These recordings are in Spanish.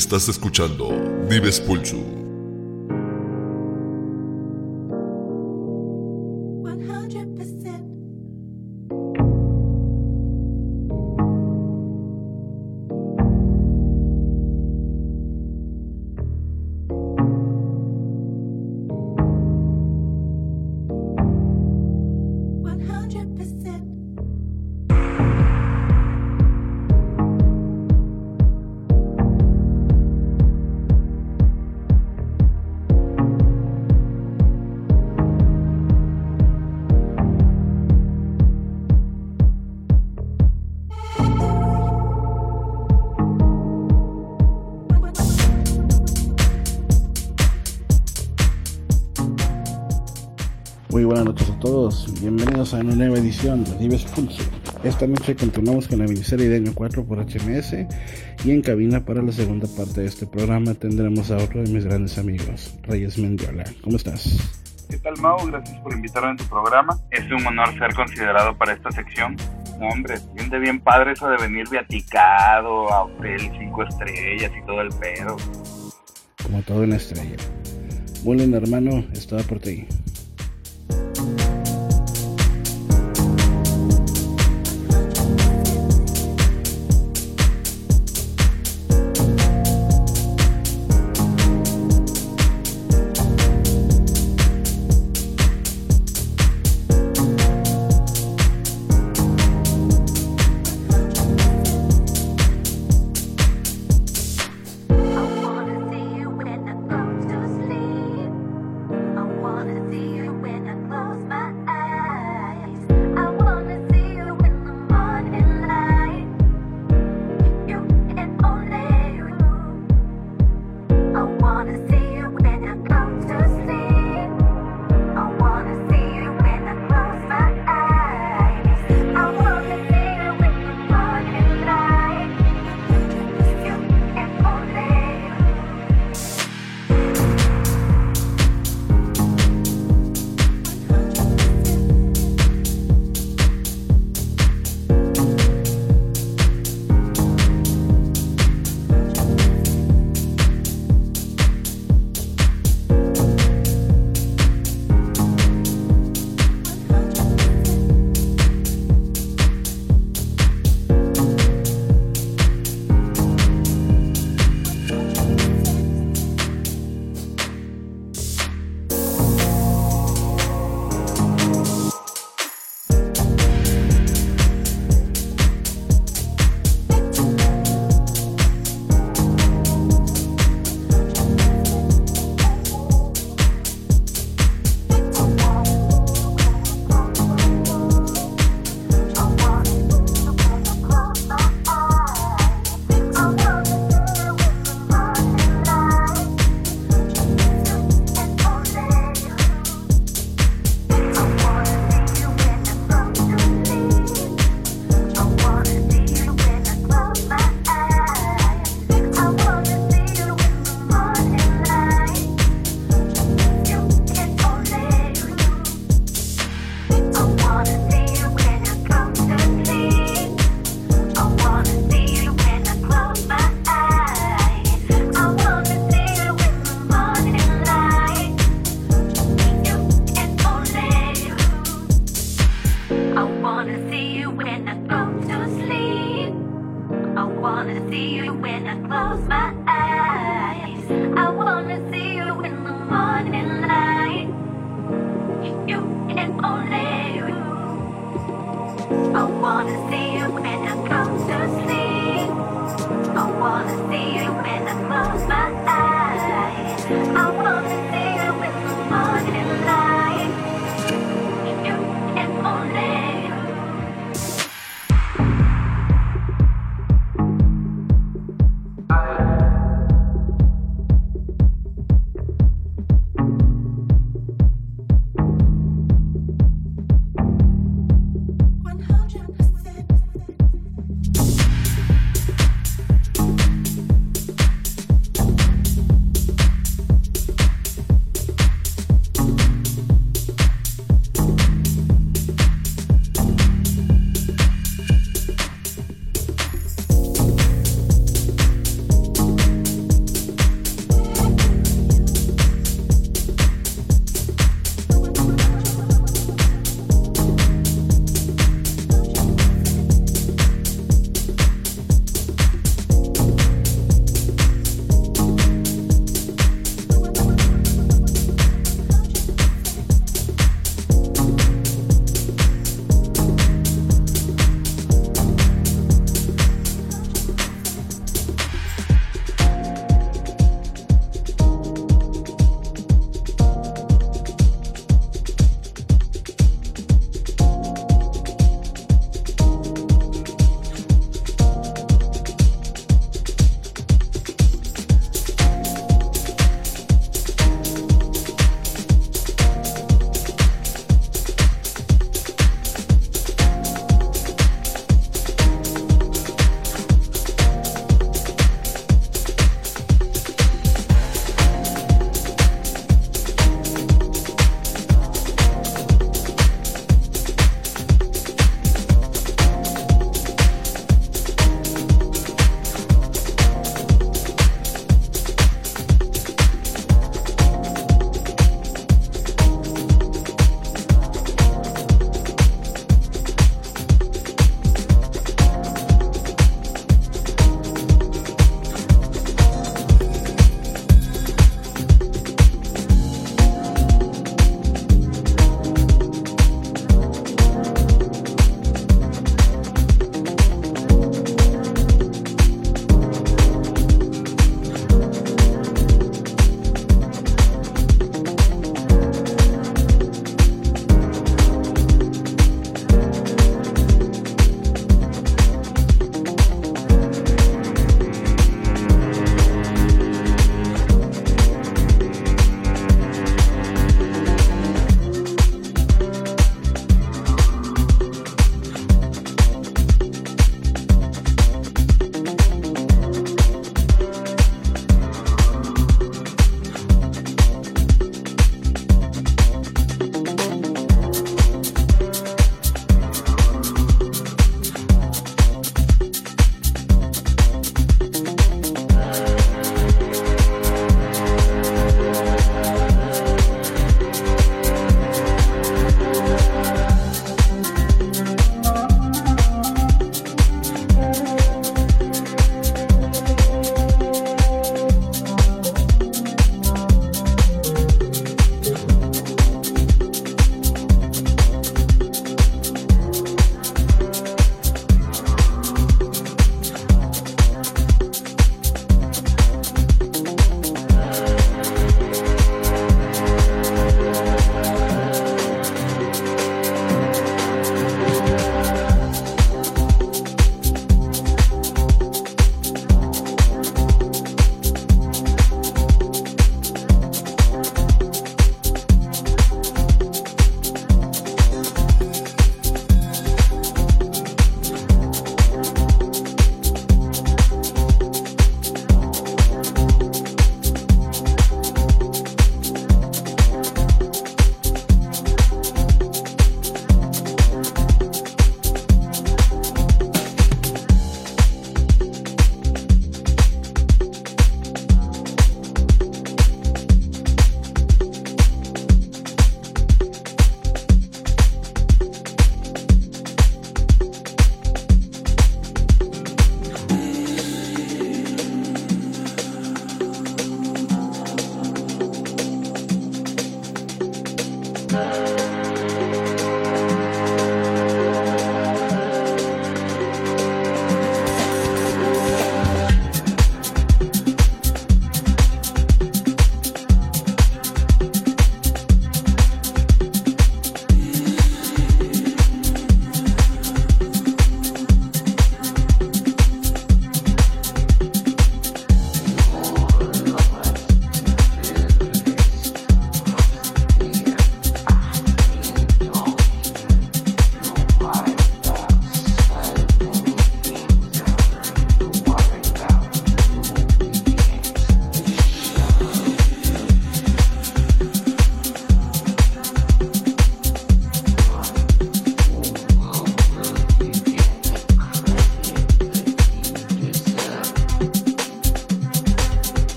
Estás escuchando Dives Pulsu. Bienvenidos a una nueva edición de Dives Pulso. Esta noche continuamos con la miniserie de año 4 por HMS y en cabina para la segunda parte de este programa tendremos a otro de mis grandes amigos, Reyes Mendiola. ¿Cómo estás? ¿Qué tal, Mau? Gracias por invitarme a tu programa. Es un honor ser considerado para esta sección. No, hombre, siente bien padre eso de venir viaticado a hotel cinco estrellas y todo el pedo. Como todo una estrella. Bullen, hermano, estaba por ti.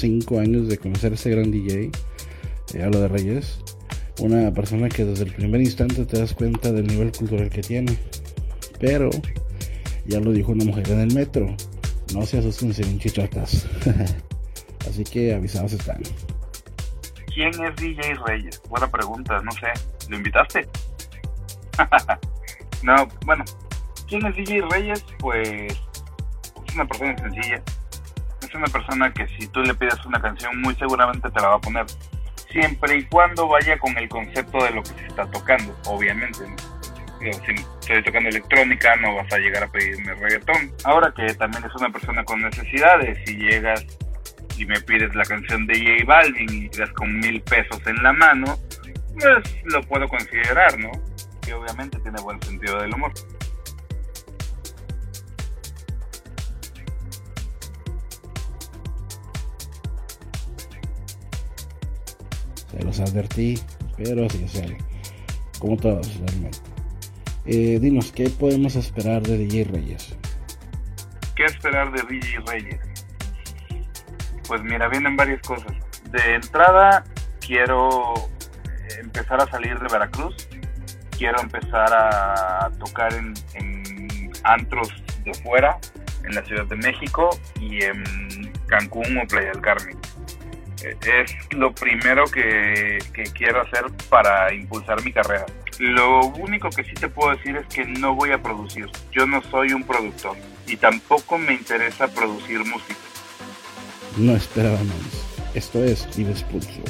5 años de conocer a ese gran DJ, eh, hablo de Reyes, una persona que desde el primer instante te das cuenta del nivel cultural que tiene. Pero, ya lo dijo una mujer en el metro, no se asusten sin chichotas. Así que avisados están. ¿Quién es DJ Reyes? Buena pregunta, no sé. ¿Lo invitaste? no, bueno. ¿Quién es DJ Reyes? Pues es una persona sencilla es una persona que si tú le pides una canción muy seguramente te la va a poner. Siempre y cuando vaya con el concepto de lo que se está tocando, obviamente. si estoy tocando electrónica no vas a llegar a pedirme reggaetón. Ahora que también es una persona con necesidades, si llegas y me pides la canción de J Balvin y llegas con mil pesos en la mano, pues lo puedo considerar, ¿no? Que obviamente tiene buen sentido del humor. Se los advertí, pero sí sale. Como todos, realmente. Eh, dinos, ¿qué podemos esperar de DJ Reyes? ¿Qué esperar de DJ Reyes? Pues mira, vienen varias cosas. De entrada, quiero empezar a salir de Veracruz. Quiero empezar a tocar en, en antros de fuera, en la Ciudad de México y en Cancún o Playa del Carmen es lo primero que, quiero hacer para impulsar mi carrera. Lo único que sí te puedo decir es que no voy a producir. Yo no soy un productor y tampoco me interesa producir música. No esperaba más. Esto es Ives Pulso.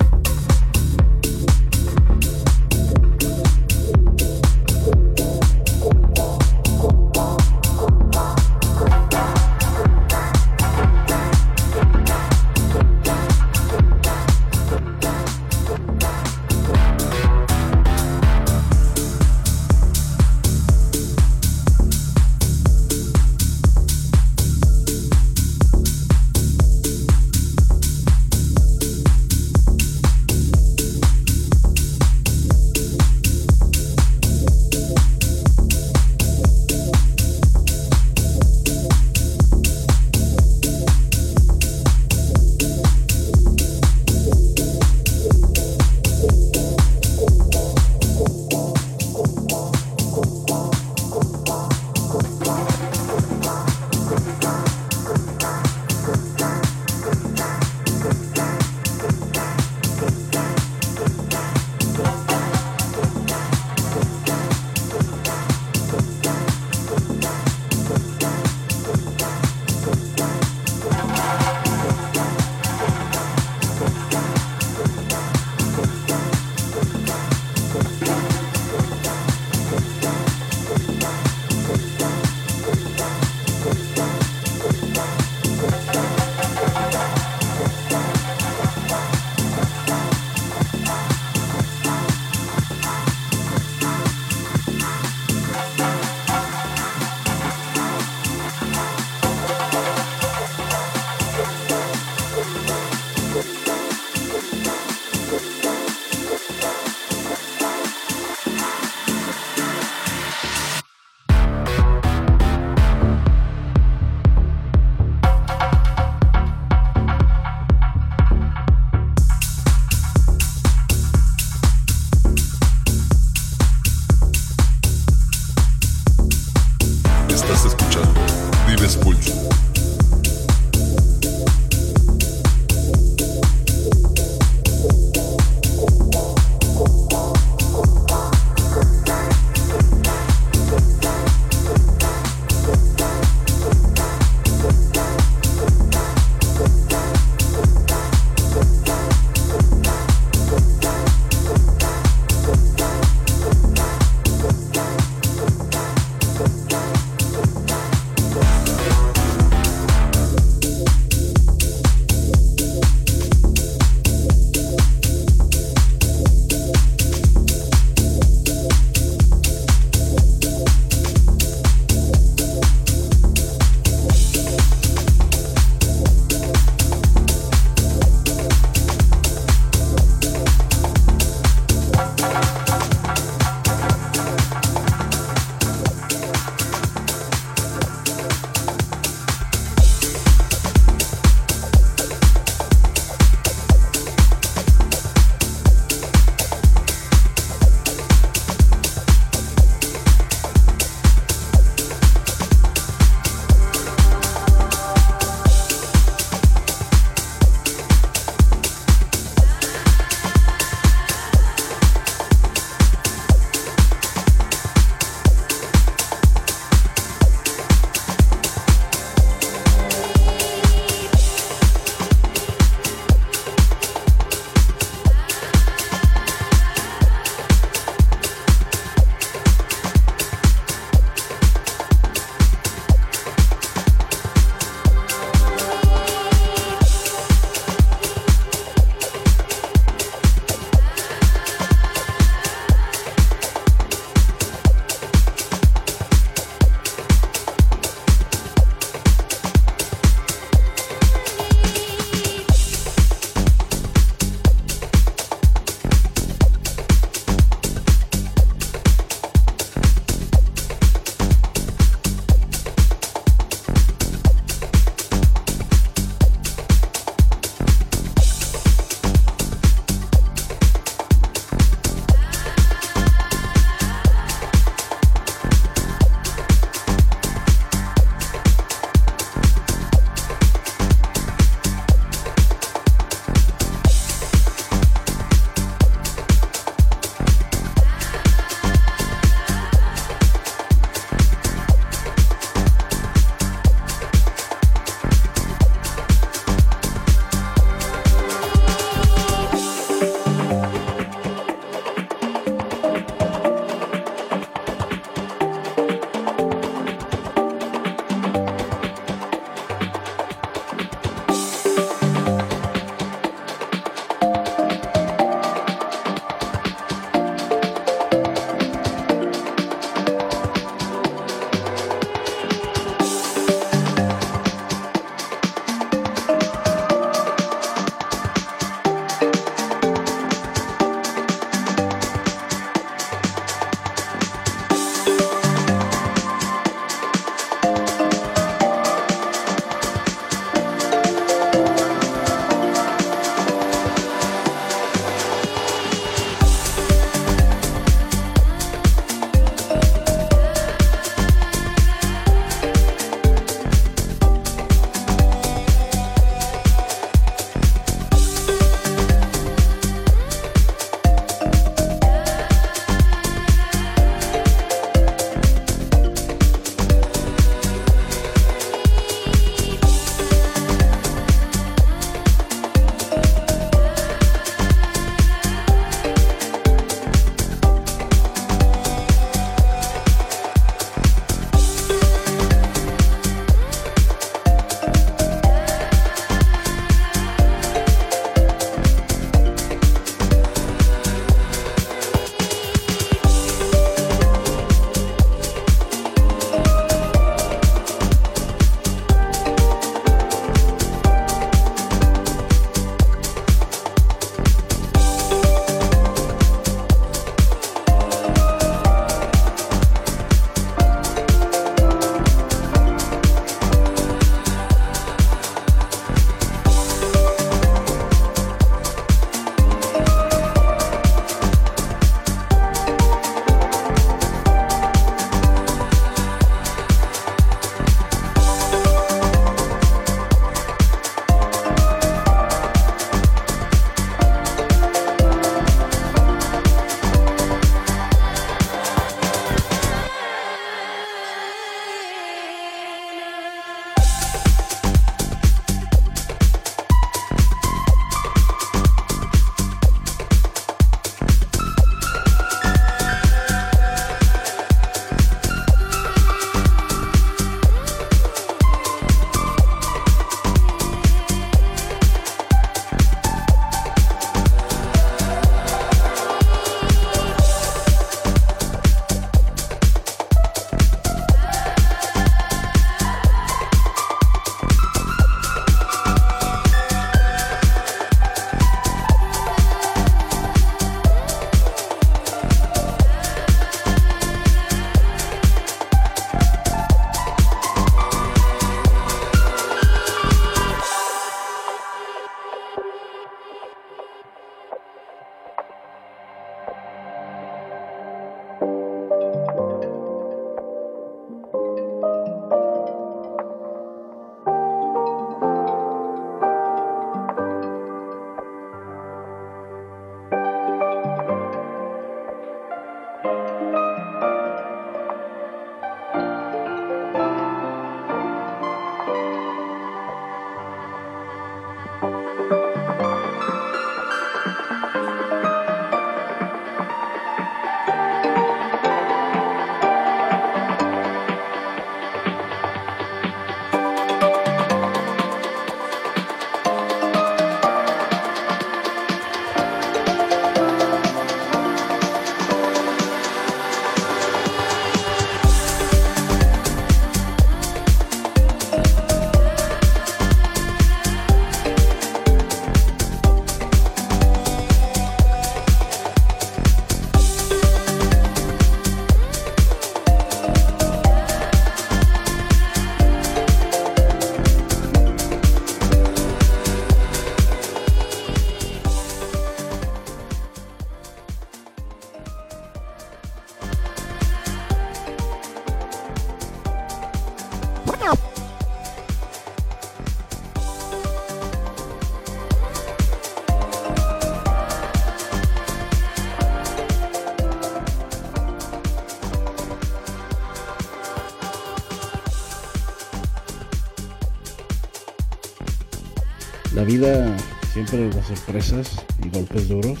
La vida siempre da sorpresas y golpes duros.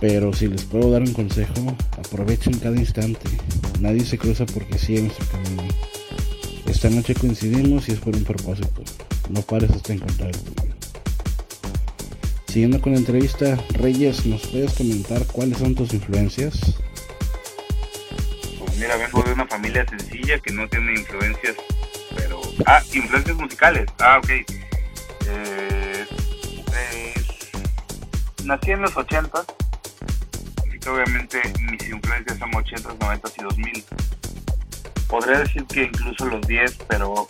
Pero si les puedo dar un consejo, aprovechen cada instante. Nadie se cruza porque sí en camino. Esta noche coincidimos y es por un propósito. No pares hasta encontrar el. Siguiendo con la entrevista, Reyes, ¿nos puedes comentar cuáles son tus influencias? Pues mira, vengo de una familia sencilla que no tiene influencias, pero... Ah, influencias musicales. Ah, ok. Nací en los 80 obviamente mis influencias son 80, 90 y 2000. Podría decir que incluso los 10, pero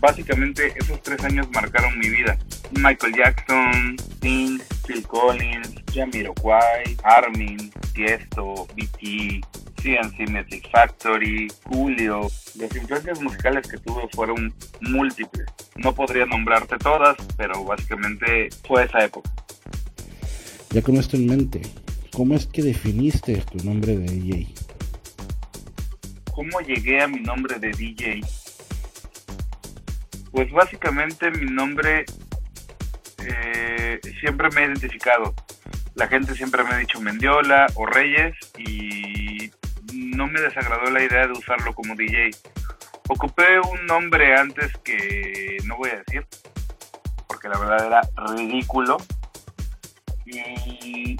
básicamente esos tres años marcaron mi vida. Michael Jackson, Sting, Phil Collins, Jamiroquai, Armin, Tiesto, BT, CNC Music Factory, Julio. Las influencias musicales que tuve fueron múltiples. No podría nombrarte todas, pero básicamente fue esa época. Ya con esto en mente, ¿Cómo es que definiste tu nombre de DJ? ¿Cómo llegué a mi nombre de DJ? Pues básicamente mi nombre eh, siempre me ha identificado. La gente siempre me ha dicho Mendiola o Reyes y no me desagradó la idea de usarlo como DJ. Ocupé un nombre antes que no voy a decir, porque la verdad era ridículo. Y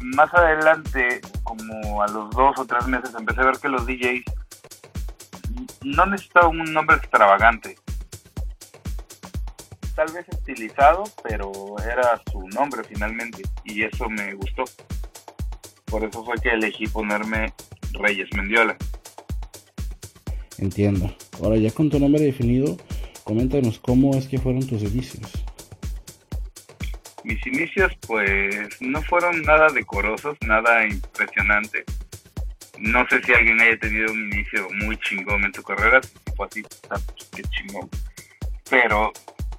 más adelante, como a los dos o tres meses, empecé a ver que los DJs no necesitaban un nombre extravagante. Tal vez estilizado, pero era su nombre finalmente y eso me gustó. Por eso fue que elegí ponerme Reyes Mendiola. Entiendo. Ahora ya con tu nombre definido, coméntanos cómo es que fueron tus inicios. Mis inicios pues no fueron nada decorosos, nada impresionante. No sé si alguien haya tenido un inicio muy chingón en tu carrera, fue así, pues, qué chingón. Pero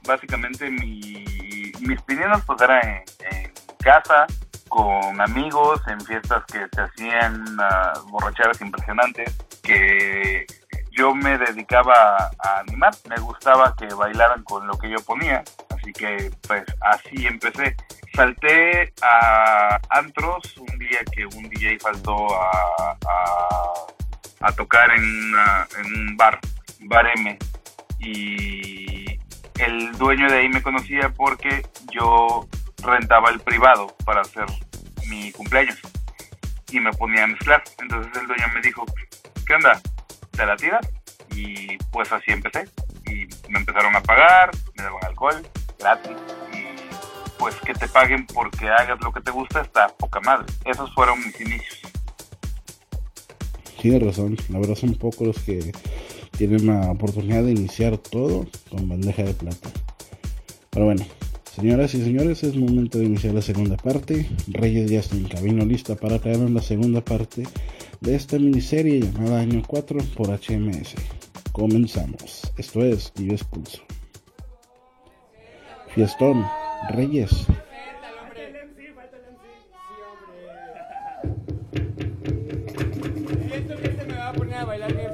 básicamente mi, mis pininos pues eran en, casa, con amigos, en fiestas que se hacían uh, borracheras impresionantes, que yo me dedicaba a animar, me gustaba que bailaran con lo que yo ponía, así que pues así empecé. Salté a antros un día que un DJ faltó a, a, tocar en, en un bar, Bar M, y el dueño de ahí me conocía porque yo rentaba el privado para hacer mi cumpleaños y me ponía a mezclar. Entonces el dueño me dijo, ¿qué onda? ¿Te la tiras? Y pues así empecé. Y me empezaron a pagar, me daban alcohol, gratis y pues que te paguen porque hagas lo que te gusta está poca madre. Esos fueron mis inicios. Tienes razón, la verdad son pocos los que tienen la oportunidad de iniciar todo con bandeja de plata. Pero bueno, señoras y señores, es momento de iniciar la segunda parte. Reyes ya está en camino lista para traernos la segunda parte de esta miniserie llamada Año 4 por HMS. Comenzamos. Esto es Dios Pulso. Fiestón, Reyes. me va a poner a bailar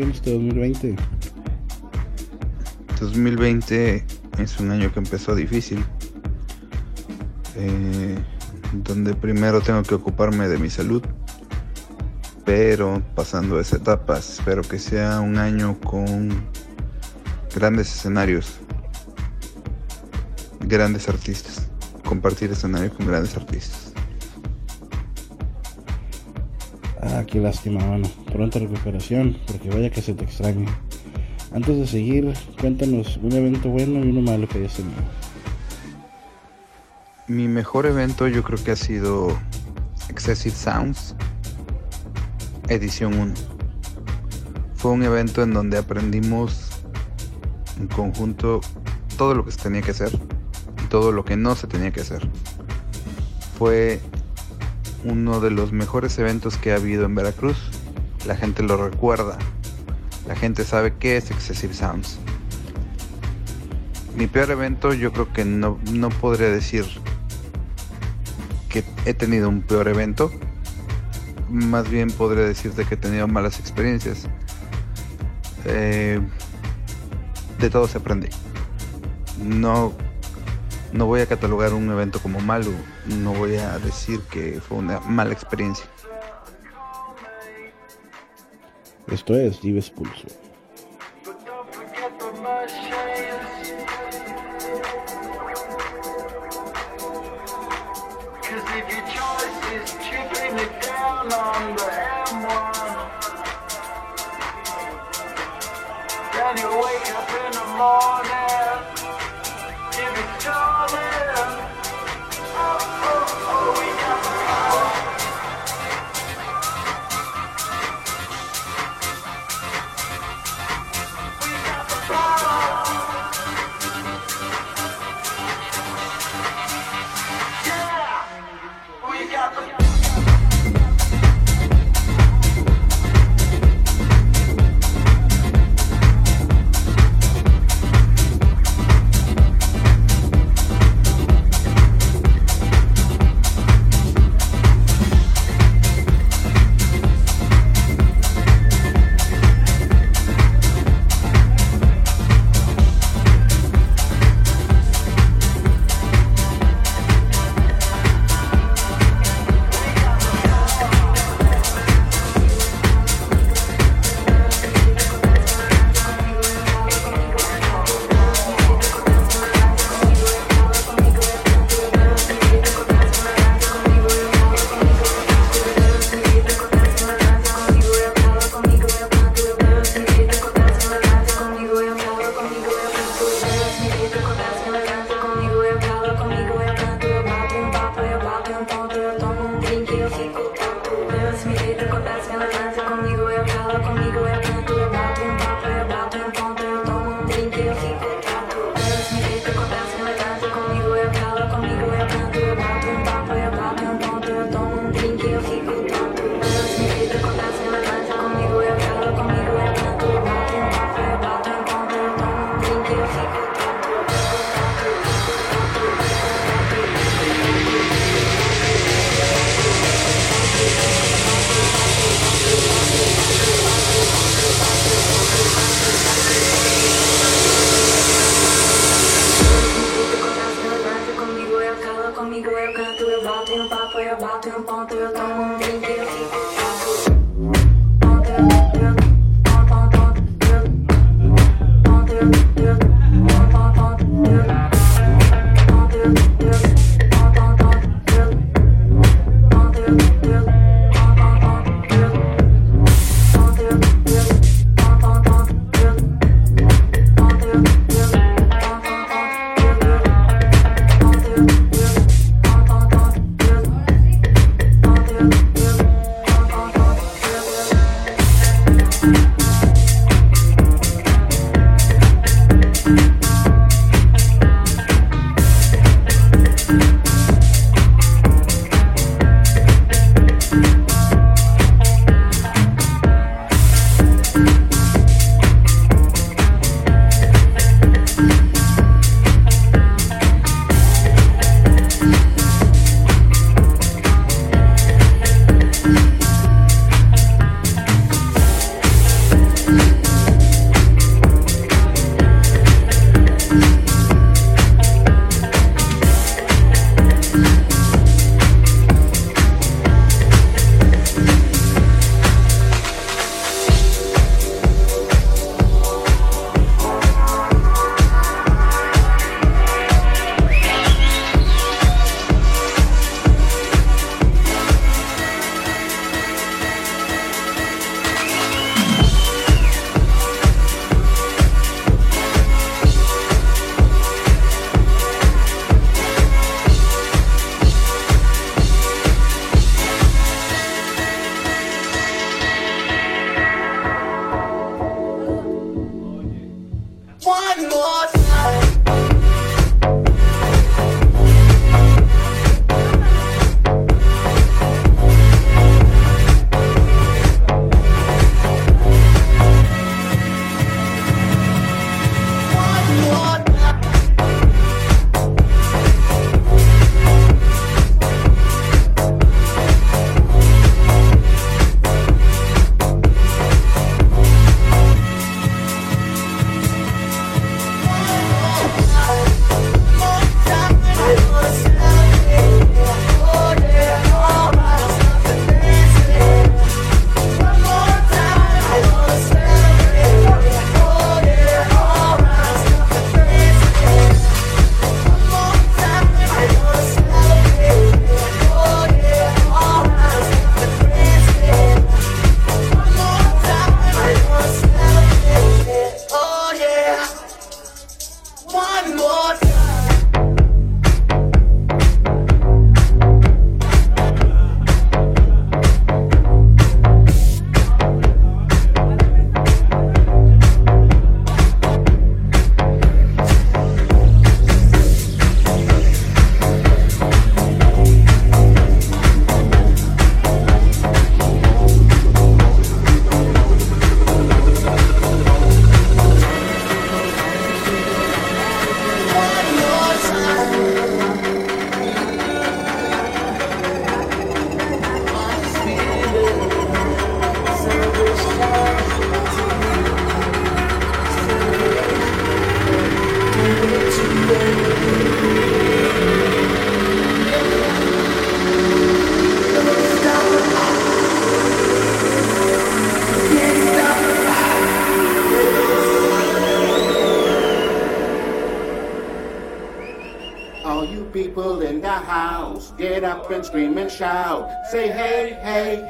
¿qué se viene este 2020? 2020 es un año que empezó difícil, eh, donde primero tengo que ocuparme de mi salud, pero pasando esa etapa, espero que sea un año con grandes escenarios, grandes artistas, compartir escenarios con grandes artistas. Ah, qué lástima, mano. Pronta recuperación, porque vaya que se te extraña. Antes de seguir, cuéntanos un evento bueno y uno malo que hayas tenido. Mi mejor evento yo creo que ha sido Excessive Sounds, edición 1. Fue un evento en donde aprendimos en conjunto todo lo que se tenía que hacer y todo lo que no se tenía que hacer. Fue uno de los mejores eventos que ha habido en Veracruz. La gente lo recuerda. La gente sabe qué es Excessive Sounds. Mi peor evento yo creo que no, no podría decir que he tenido un peor evento. Más bien podría decirte que he tenido malas experiencias. Eh, de todo se aprende. No, no voy a catalogar un evento como malo. No voy a decir que fue una mala experiencia. Esto es Dives Pulso. Cause One more and scream and shout. Say hey, hey,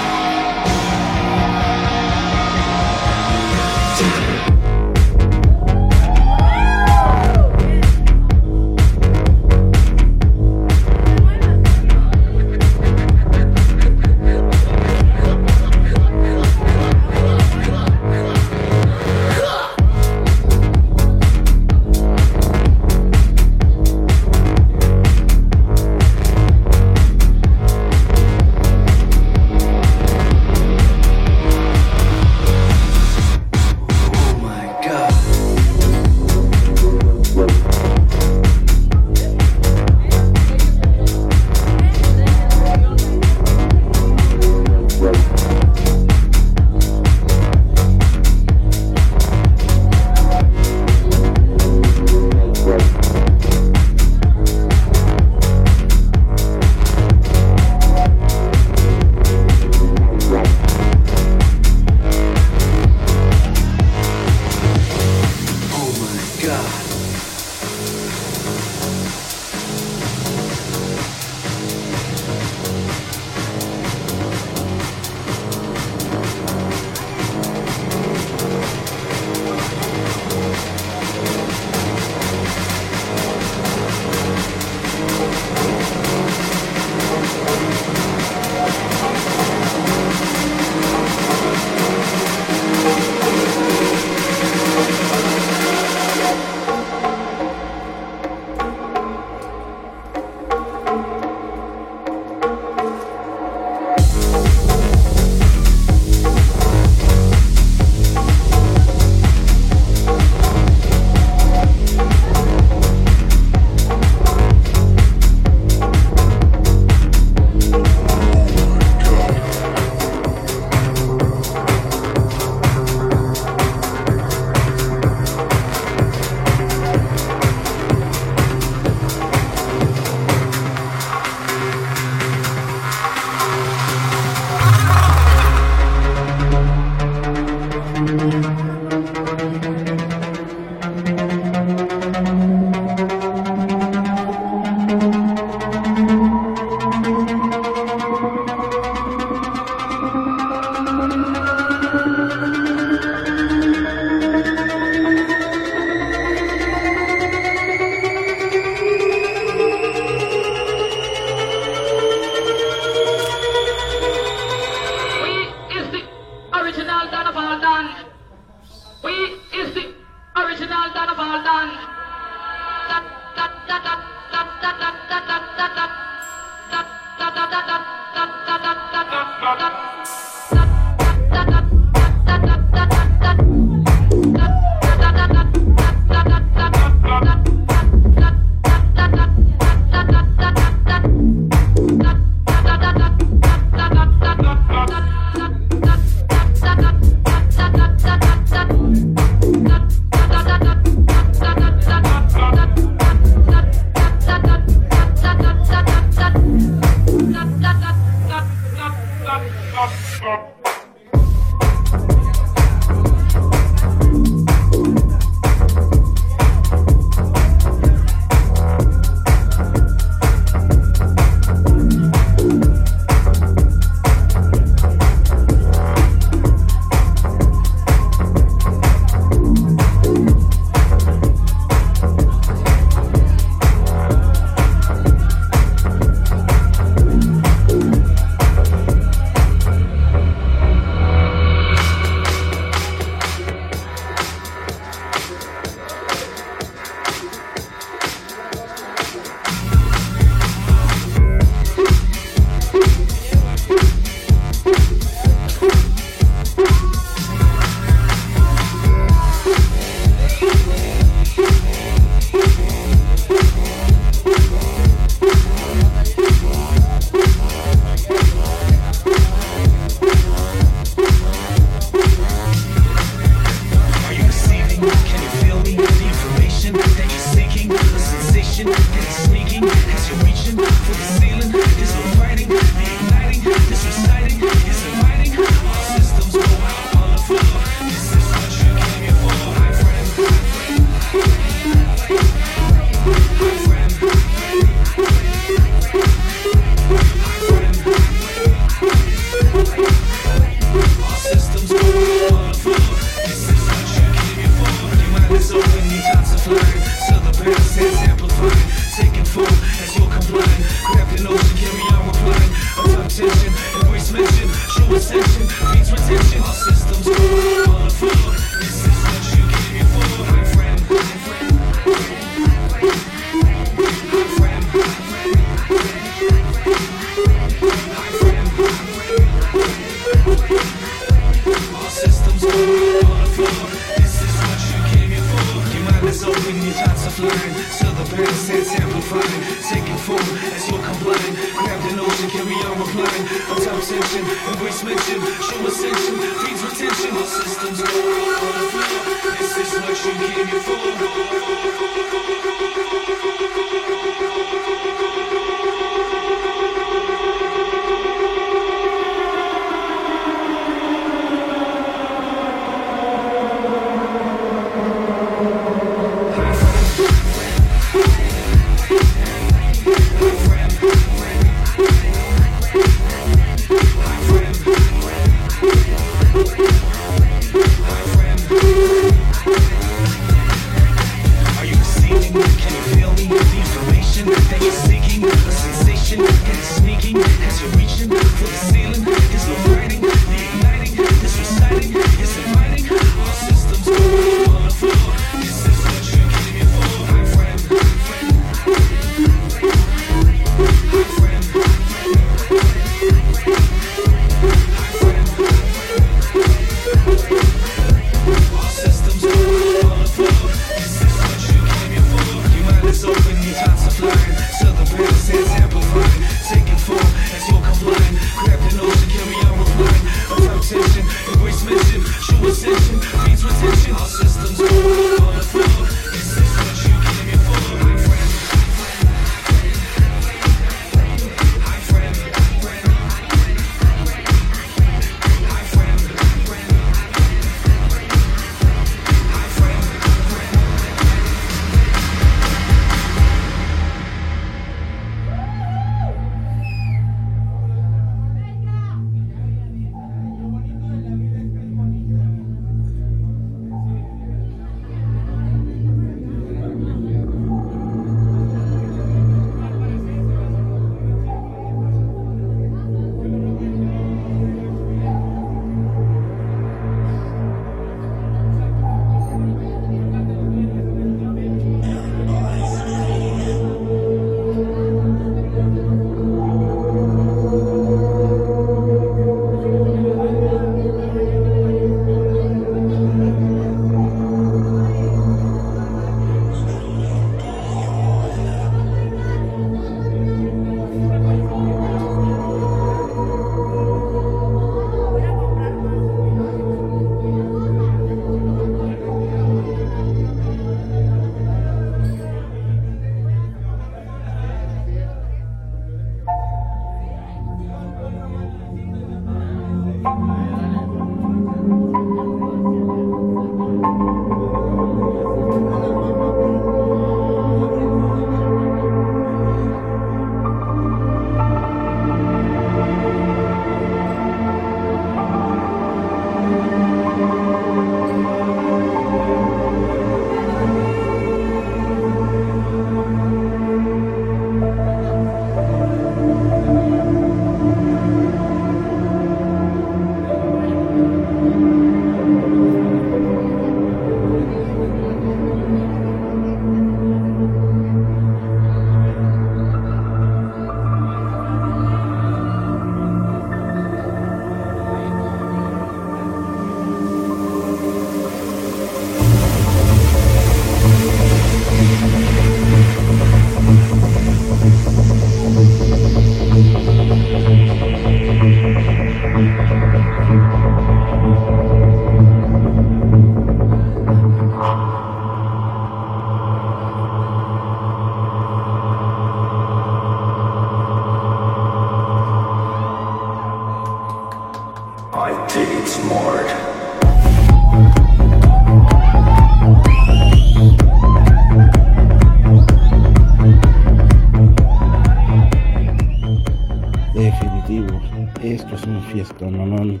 éxito, mamón.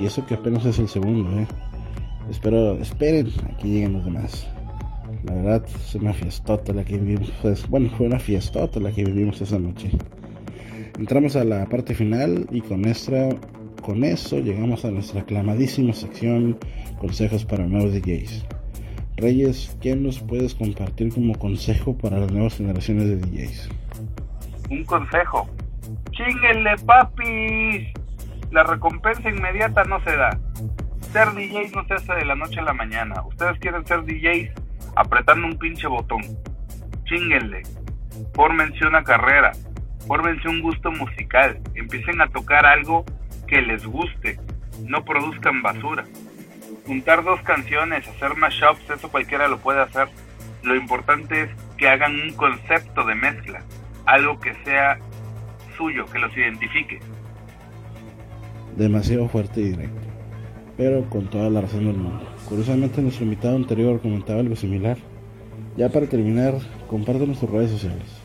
Y eso que apenas es el segundo, ¿eh? Espero, esperen, aquí lleguen los demás. La verdad, es una fiestota la que vivimos. Pues, bueno, fue una fiestota la que vivimos esa noche. Entramos a la parte final y con esta, con eso llegamos a nuestra aclamadísima sección Consejos para nuevos DJs. Reyes, ¿qué nos puedes compartir como consejo para las nuevas generaciones de DJs? Un consejo. ¡Chíguenle, papis! la recompensa inmediata no se da. Ser DJs no se hace de la noche a la mañana. Ustedes quieren ser DJs apretando un pinche botón. Chinguenle. Fórmense una carrera. Fórmense un gusto musical. Empiecen a tocar algo que les guste. No produzcan basura. Juntar dos canciones, hacer mashups, eso cualquiera lo puede hacer. Lo importante es que hagan un concepto de mezcla. Algo que sea suyo, que los identifique demasiado fuerte y directo, pero con toda la razón del mundo. Curiosamente, nuestro invitado anterior comentaba algo similar. Ya para terminar, compártenos tus redes sociales.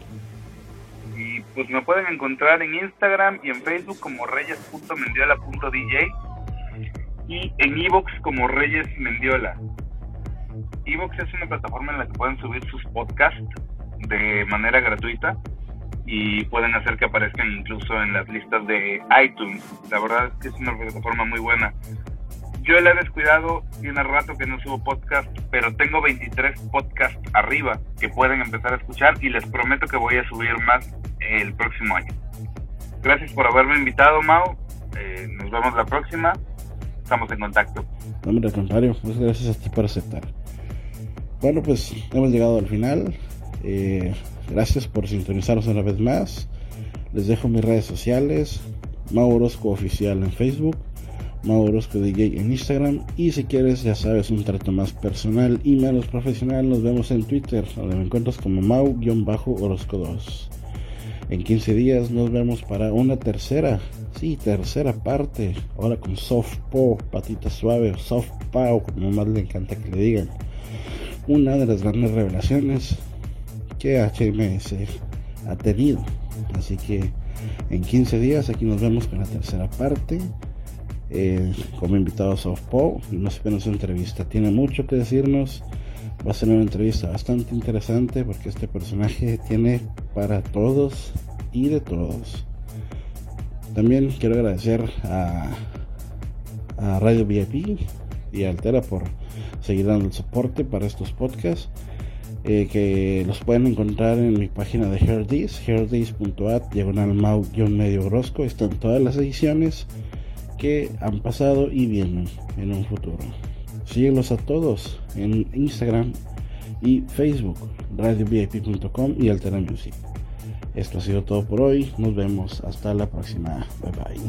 Y pues me pueden encontrar en Instagram y en Facebook como reyes.mendiola.dj y en Evox como Reyes Mendiola. Evox es una plataforma en la que pueden subir sus podcasts de manera gratuita y pueden hacer que aparezcan incluso en las listas de iTunes. La verdad es que es una plataforma muy buena. Yo la he descuidado, tiene rato que no subo podcast, pero tengo 23 podcasts arriba que pueden empezar a escuchar y les prometo que voy a subir más el próximo año. Gracias por haberme invitado, Mau. Eh, nos vemos la próxima. Estamos en contacto. No, hombre, al contrario, muchas gracias a ti por aceptar. Bueno, pues hemos llegado al final. Eh, gracias por sintonizarnos una vez más. Les dejo mis redes sociales: Mau Orozco Oficial en Facebook, Mau Orozco DJ en Instagram. Y si quieres, ya sabes, un trato más personal y menos profesional, nos vemos en Twitter, donde me encuentras como Mau-Orozco 2. En 15 días nos vemos para una tercera, sí, tercera parte. Ahora con soft po, patita suave soft pow, como más le encanta que le digan. Una de las grandes revelaciones que HMS ha tenido. Así que en 15 días aquí nos vemos con la tercera parte. eh, como invitado a Soft Pow. No se su entrevista. Tiene mucho que decirnos. Va a ser una entrevista bastante interesante porque este personaje tiene para todos y de todos. También quiero agradecer a, a Radio VIP y a Altera por seguir dando el soporte para estos podcasts. Eh, que los pueden encontrar en mi página de Herdis, herdis.at, diagonal mau-medio grosco. Están todas las ediciones que han pasado y vienen en un futuro. Síguelos a todos en Instagram y Facebook, radiovip.com y Altera Music. Esto ha sido todo por hoy. Nos vemos hasta la próxima. Bye bye.